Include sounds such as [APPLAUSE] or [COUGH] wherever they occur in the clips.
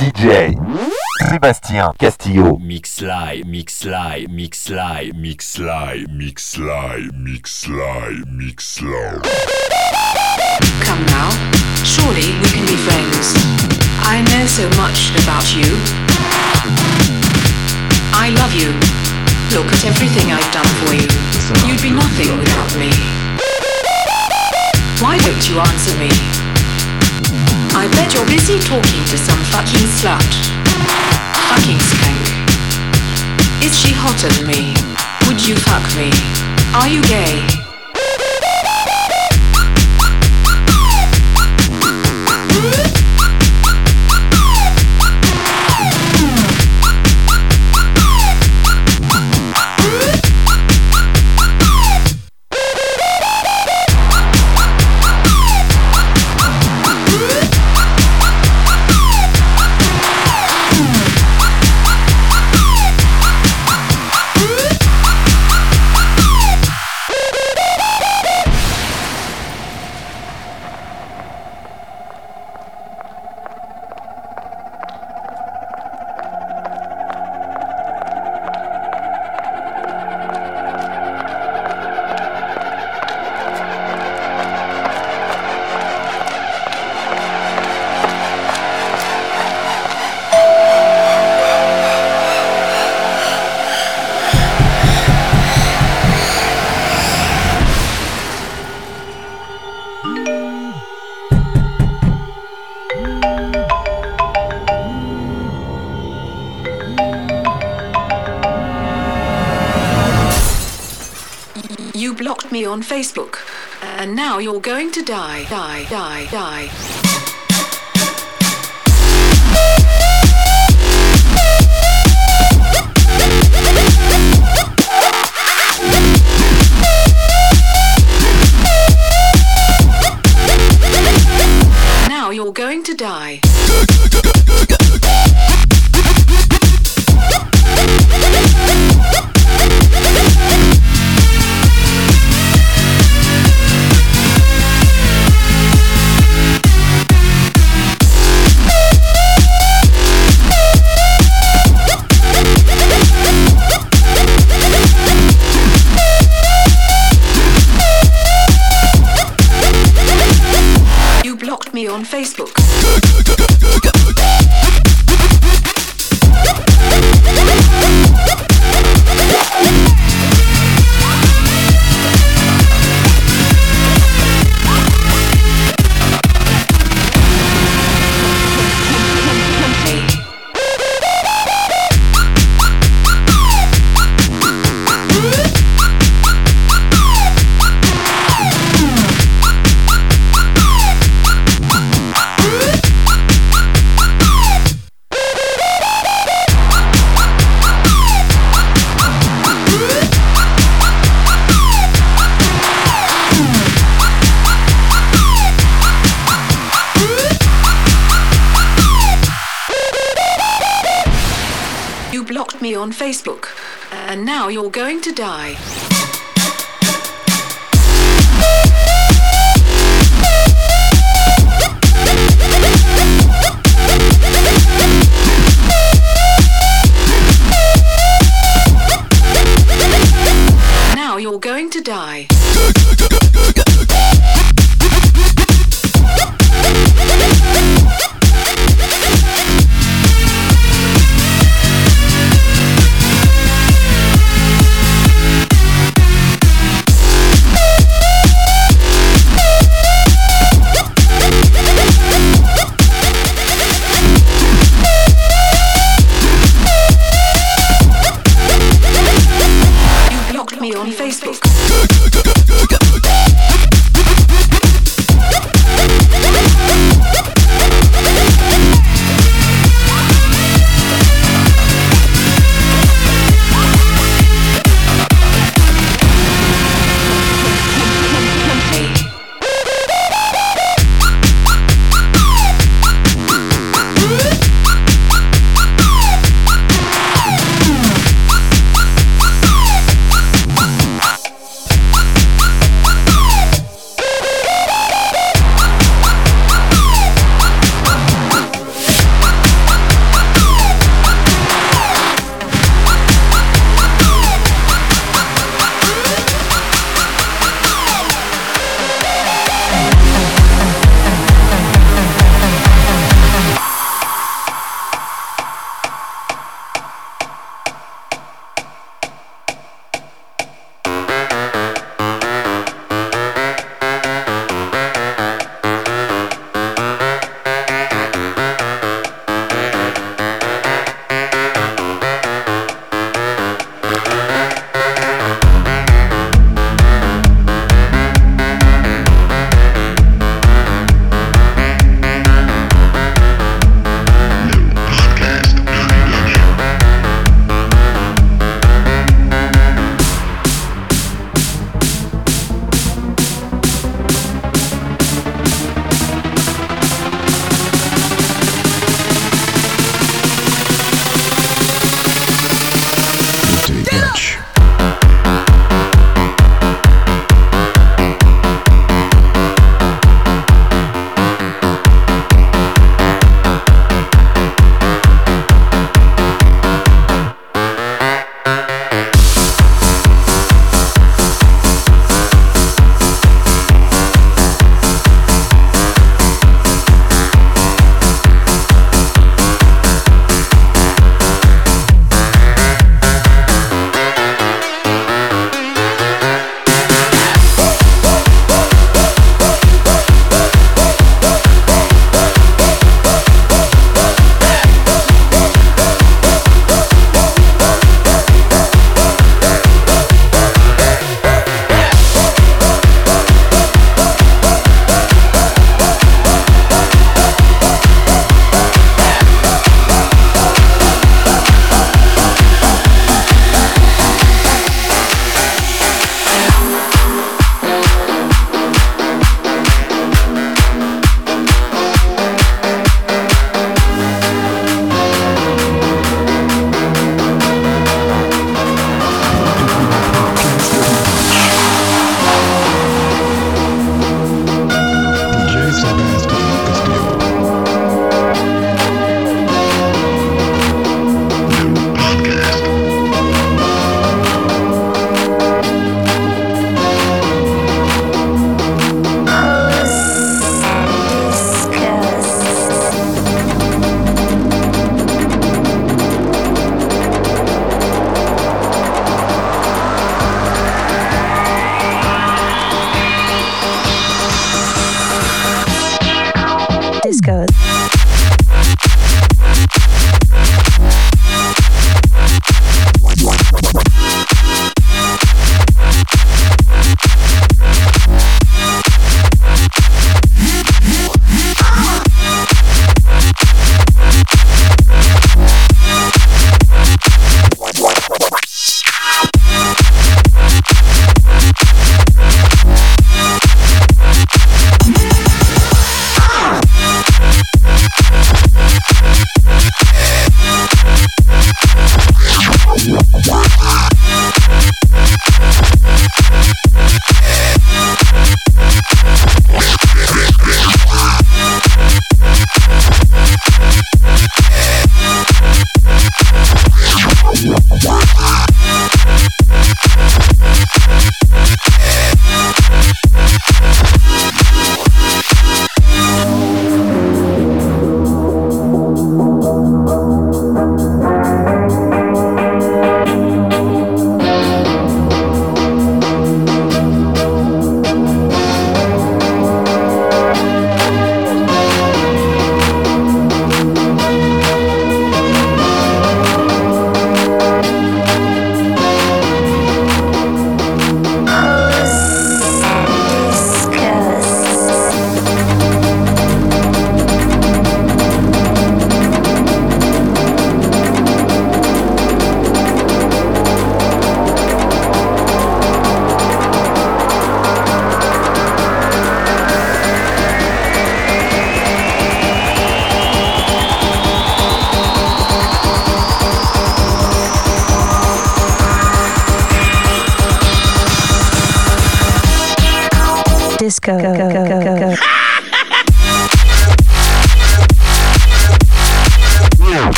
DJ Sébastien Castillo. Mix live, mix live, mix live, mix live, mix live, mix live, mix live. Come now, surely we can be friends. I know so much about you. I love you. Look at everything I've done for you. You'd be nothing without me. Why don't you answer me? I bet you're busy talking to some fucking slut. Fucking skank. Is she hotter than me? Would you fuck me? Are you gay? You [LAUGHS] hmm? You're going to die, die, die, die.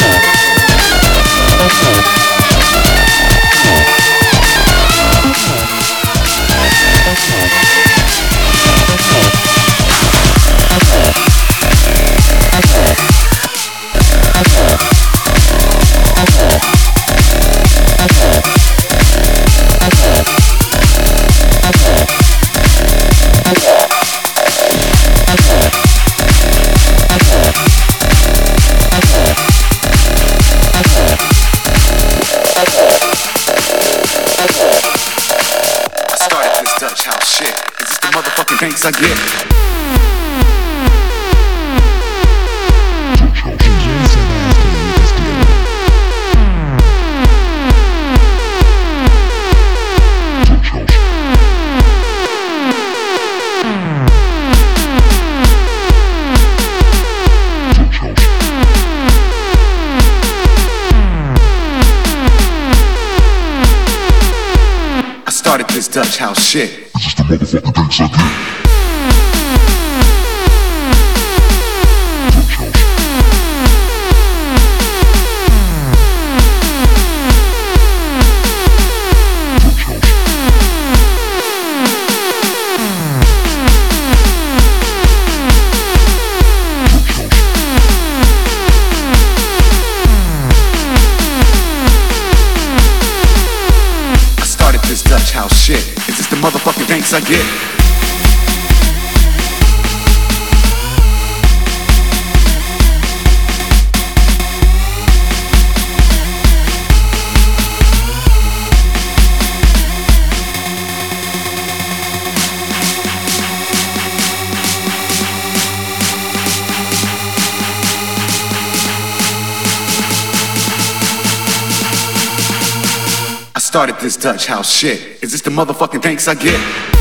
ね。Yeah. touch house shit. Is this the motherfucking thanks I get?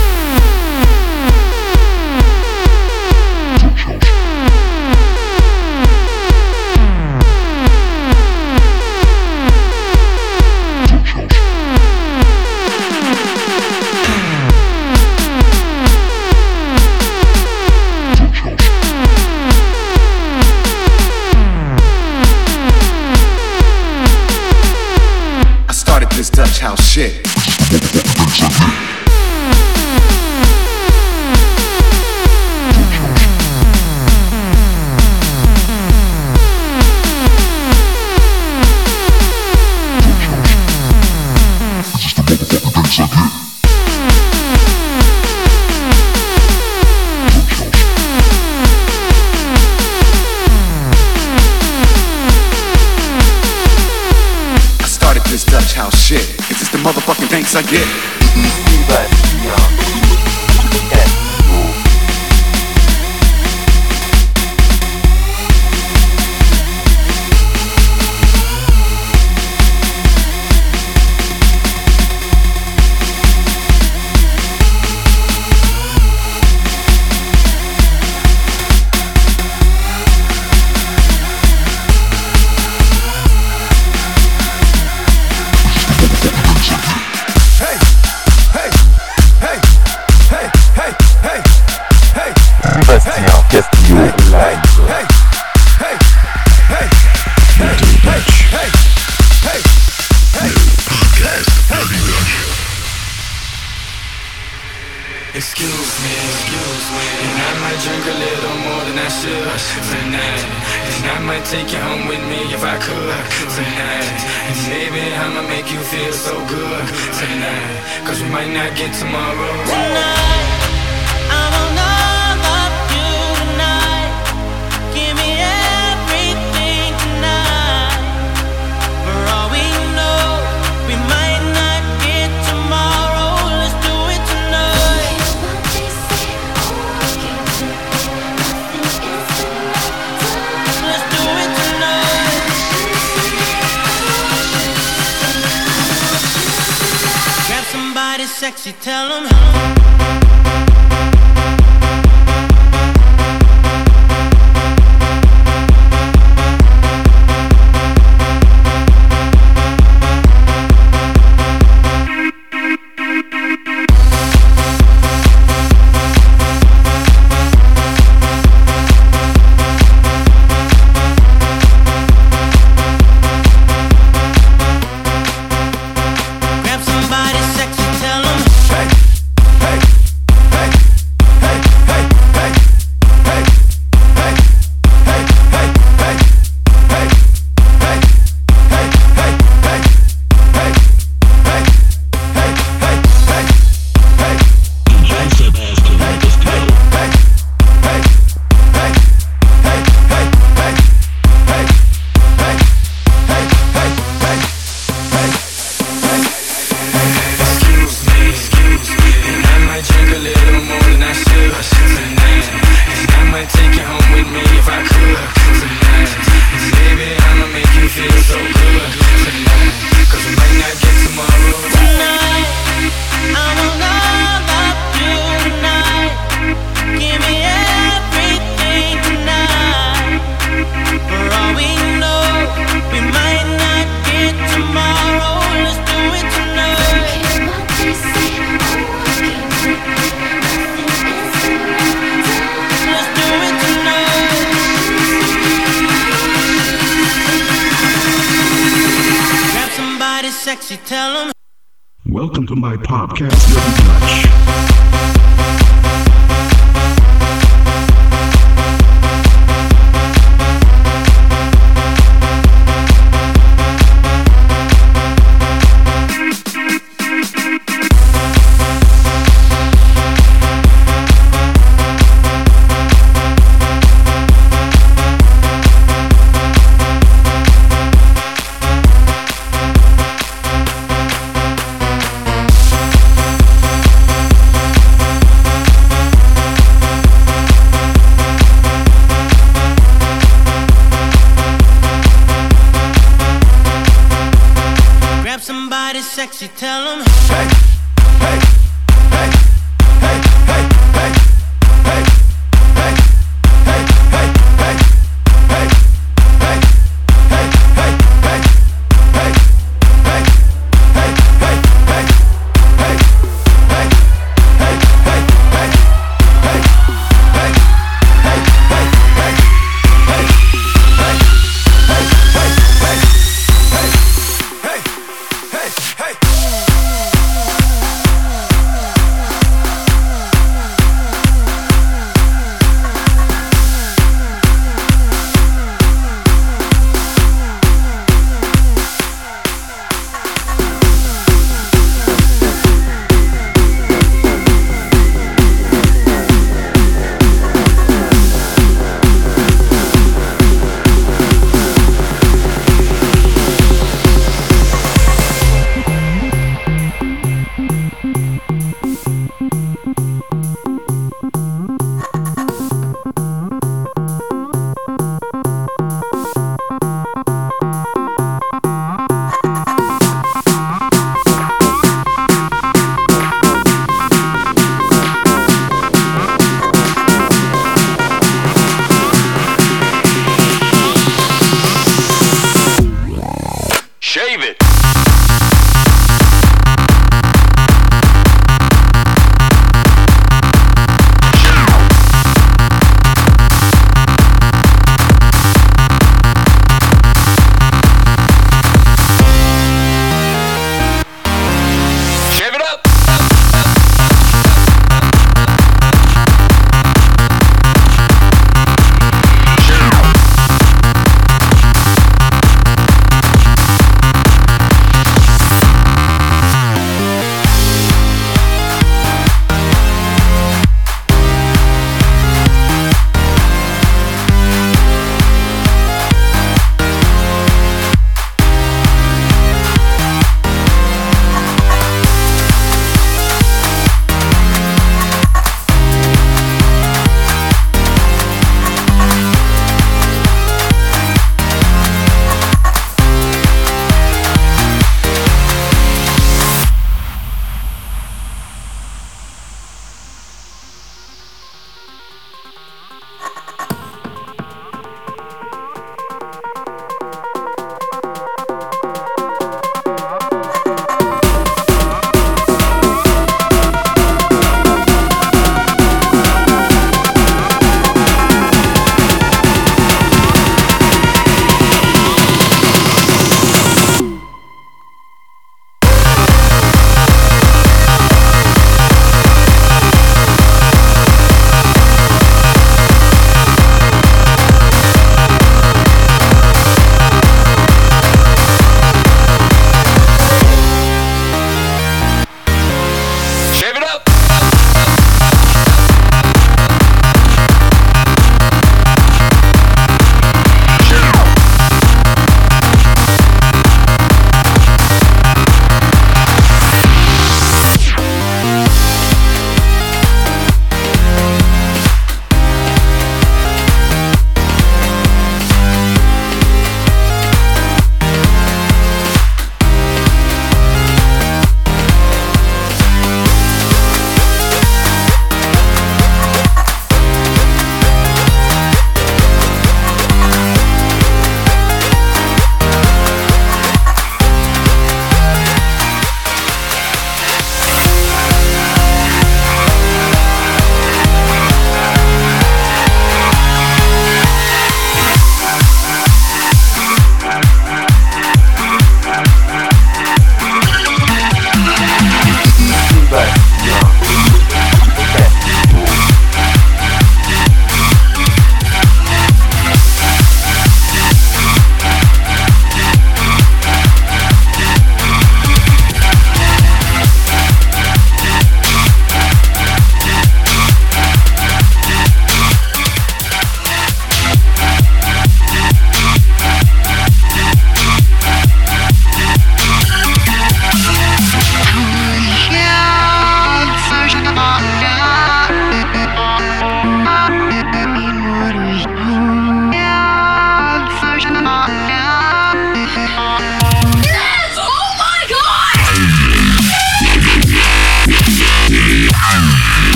Sexy, tell them. Hey.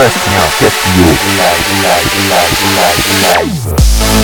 Obecnie jest już live, live, live, live, live. live.